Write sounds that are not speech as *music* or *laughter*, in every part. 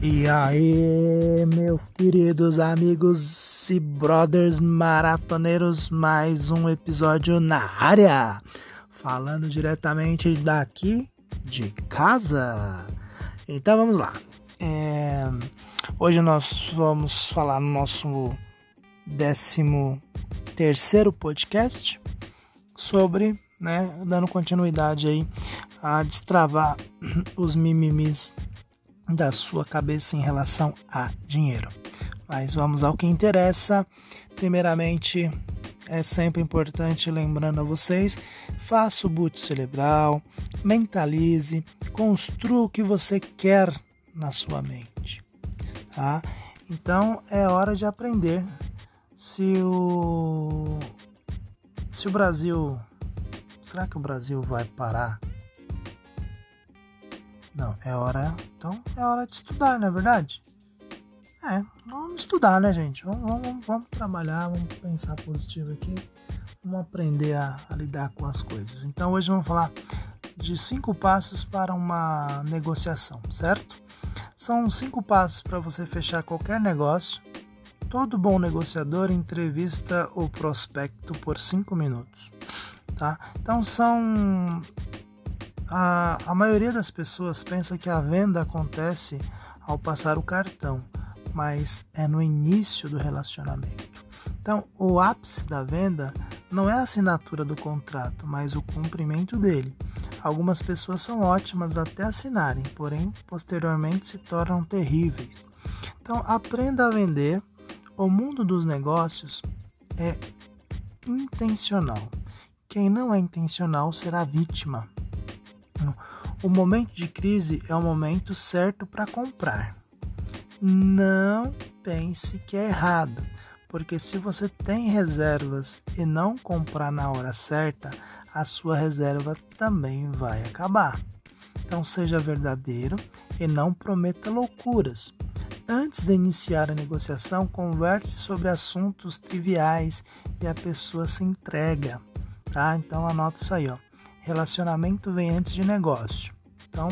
E aí, meus queridos amigos e brothers maratoneiros, mais um episódio na área, falando diretamente daqui de casa. Então vamos lá. É, hoje nós vamos falar no nosso décimo terceiro podcast sobre, né, dando continuidade aí a destravar *clears throat* os mimimis da sua cabeça em relação a dinheiro. Mas vamos ao que interessa. Primeiramente, é sempre importante lembrando a vocês, faça o boot cerebral, mentalize, construa o que você quer na sua mente, tá? Então é hora de aprender se o se o Brasil será que o Brasil vai parar não, é hora. Então é hora de estudar, não é verdade? É, vamos estudar, né, gente? Vamos, vamos, vamos trabalhar, vamos pensar positivo aqui. Vamos aprender a, a lidar com as coisas. Então hoje vamos falar de cinco passos para uma negociação, certo? São cinco passos para você fechar qualquer negócio. Todo bom negociador entrevista o prospecto por cinco minutos, tá? Então são a, a maioria das pessoas pensa que a venda acontece ao passar o cartão, mas é no início do relacionamento. Então, o ápice da venda não é a assinatura do contrato, mas o cumprimento dele. Algumas pessoas são ótimas até assinarem, porém, posteriormente se tornam terríveis. Então, aprenda a vender. O mundo dos negócios é intencional. Quem não é intencional será vítima. O momento de crise é o momento certo para comprar. Não pense que é errado, porque se você tem reservas e não comprar na hora certa, a sua reserva também vai acabar. Então seja verdadeiro e não prometa loucuras. Antes de iniciar a negociação, converse sobre assuntos triviais e a pessoa se entrega, tá? Então anota isso aí, ó. Relacionamento vem antes de negócio. Então,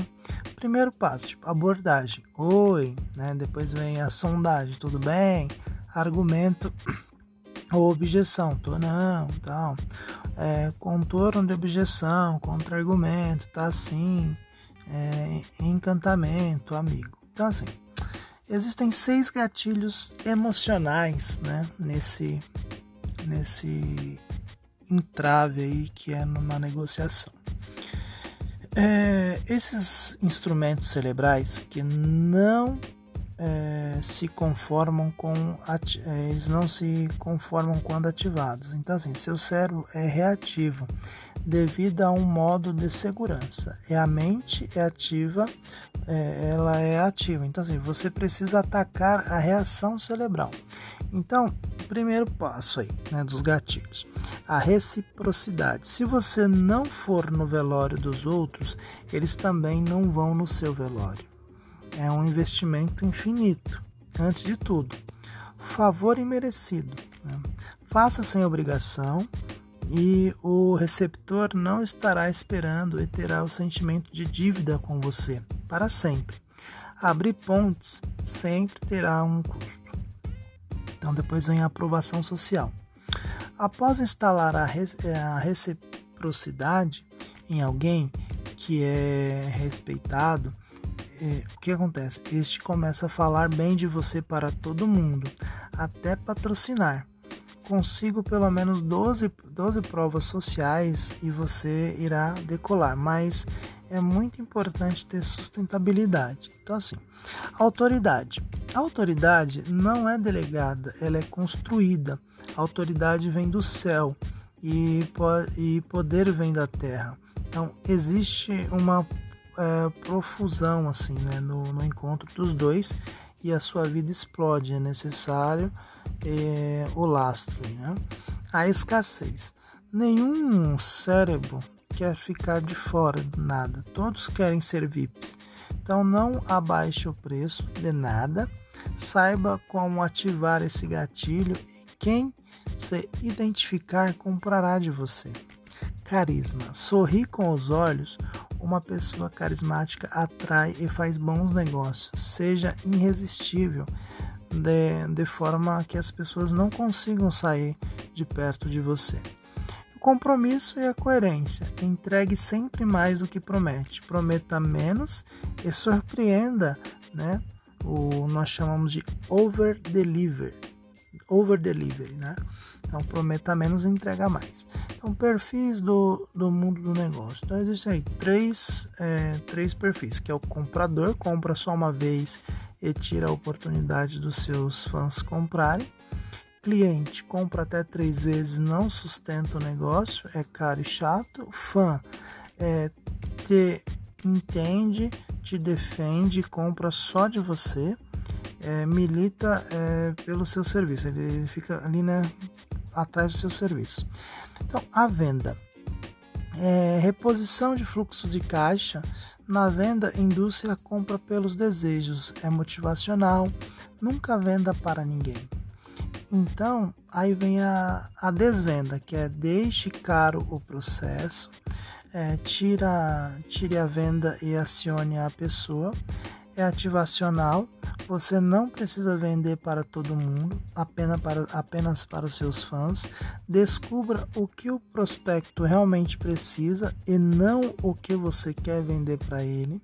primeiro passo, tipo, abordagem. Oi, né? Depois vem a sondagem, tudo bem? Argumento *clears throat* ou objeção, tô não, tal. É, contorno de objeção, contra-argumento, tá assim. É, encantamento, amigo. Então, assim, existem seis gatilhos emocionais, né? Nesse, nesse entrave aí que é numa negociação. É, esses instrumentos cerebrais que não é, se conformam com é, eles não se conformam quando ativados. Então assim, seu cérebro é reativo devido a um modo de segurança. E a mente é ativa, é, ela é ativa. Então assim, você precisa atacar a reação cerebral. Então, primeiro passo aí, né, dos gatilhos a reciprocidade. Se você não for no velório dos outros, eles também não vão no seu velório. É um investimento infinito, antes de tudo. Favor imerecido. Né? Faça sem obrigação e o receptor não estará esperando e terá o sentimento de dívida com você para sempre. Abrir pontes sempre terá um custo. Então depois vem a aprovação social. Após instalar a, é, a reciprocidade em alguém que é respeitado, é, o que acontece? Este começa a falar bem de você para todo mundo, até patrocinar. Consigo pelo menos 12, 12 provas sociais e você irá decolar, mas é muito importante ter sustentabilidade. Então, assim, autoridade. A autoridade não é delegada, ela é construída. A autoridade vem do céu e, e poder vem da terra. Então existe uma é, profusão assim né, no, no, encontro dos dois e a sua vida explode. É necessário é, o lastro. Né? A escassez. Nenhum cérebro quer ficar de fora de nada. Todos querem ser VIPs. Então não abaixe o preço de nada. Saiba como ativar esse gatilho quem se identificar comprará de você. Carisma. Sorrir com os olhos. uma pessoa carismática atrai e faz bons negócios. Seja irresistível, de, de forma que as pessoas não consigam sair de perto de você. Compromisso e a coerência. Entregue sempre mais do que promete. Prometa menos e surpreenda, né? O nós chamamos de over deliver, over delivery, né? Então prometa menos e entrega mais. Então perfis do, do mundo do negócio. Então existem aí três, é, três perfis, que é o comprador, compra só uma vez e tira a oportunidade dos seus fãs comprarem. Cliente compra até três vezes, não sustenta o negócio, é caro e chato. Fã é, te entende, te defende, compra só de você, é, milita é, pelo seu serviço, ele, fica ali né, atrás do seu serviço. Então, a venda. É, reposição de fluxo de caixa. Na venda, indústria compra pelos desejos, é motivacional, nunca venda para ninguém. Então, aí vem a, a desvenda, que é deixe caro o processo, é, tira, tire a venda e acione a pessoa. É ativacional, você não precisa vender para todo mundo, apenas para, apenas para os seus fãs. Descubra o que o prospecto realmente precisa e não o que você quer vender para ele.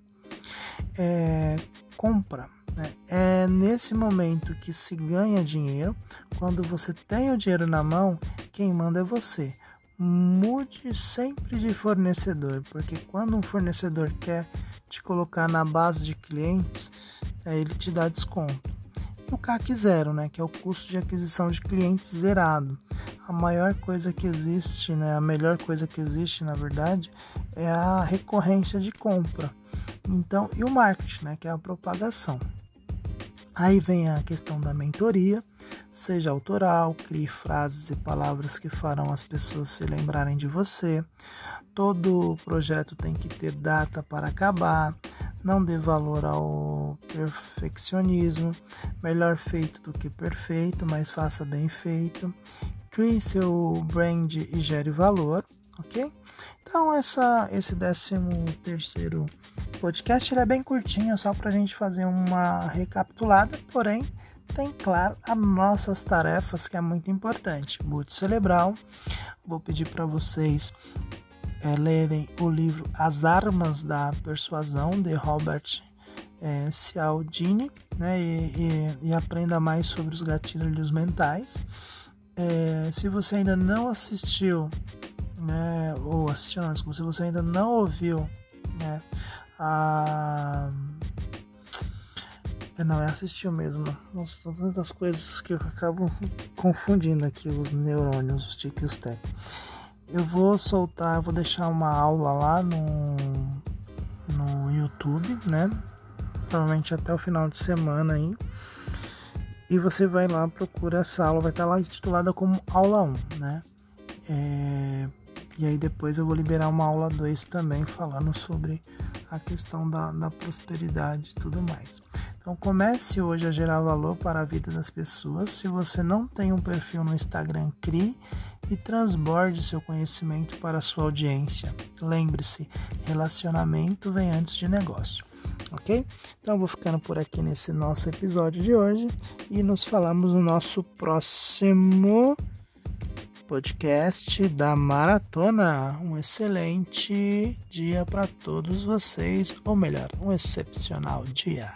É, compra. Né? É nesse momento que se ganha dinheiro. Quando você tem o dinheiro na mão, quem manda é você. Mude sempre de fornecedor, porque quando um fornecedor quer te colocar na base de clientes, é, ele te dá desconto. E o CAC zero, né, que é o custo de aquisição de clientes zerado. A maior coisa que existe, né, a melhor coisa que existe, na verdade, é a recorrência de compra. Então, e o marketing, né, que é a propagação. Aí vem a questão da mentoria, seja autoral, crie frases e palavras que farão as pessoas se lembrarem de você. Todo projeto tem que ter data para acabar, não dê valor ao perfeccionismo, melhor feito do que perfeito, mas faça bem feito. Crie seu brand e gere valor, ok? Então essa, esse décimo terceiro podcast é bem curtinho, só para a gente fazer uma recapitulada, porém tem claro as nossas tarefas que é muito importante. Boot cerebral, vou pedir para vocês é, lerem o livro As Armas da Persuasão, de Robert é, Cialdini, né, e, e, e, aprenda mais sobre os gatilhos mentais. É, se você ainda não assistiu, né, ou assistiu, não, se você ainda não ouviu, né, a... É, não, é assistiu mesmo. Nossa, são tantas coisas que eu acabo confundindo aqui os neurônios, os tic e os tec. Eu vou soltar, vou deixar uma aula lá no, no YouTube, né? Provavelmente até o final de semana aí. E você vai lá, procura essa aula, vai estar lá titulada como aula 1, né? É, e aí depois eu vou liberar uma aula 2 também falando sobre a questão da, da prosperidade e tudo mais. Então comece hoje a gerar valor para a vida das pessoas. Se você não tem um perfil no Instagram, crie e transborde seu conhecimento para a sua audiência. Lembre-se, relacionamento vem antes de negócio. Ok? Então vou ficando por aqui nesse nosso episódio de hoje e nos falamos no nosso próximo podcast da maratona. Um excelente dia para todos vocês, ou melhor, um excepcional dia.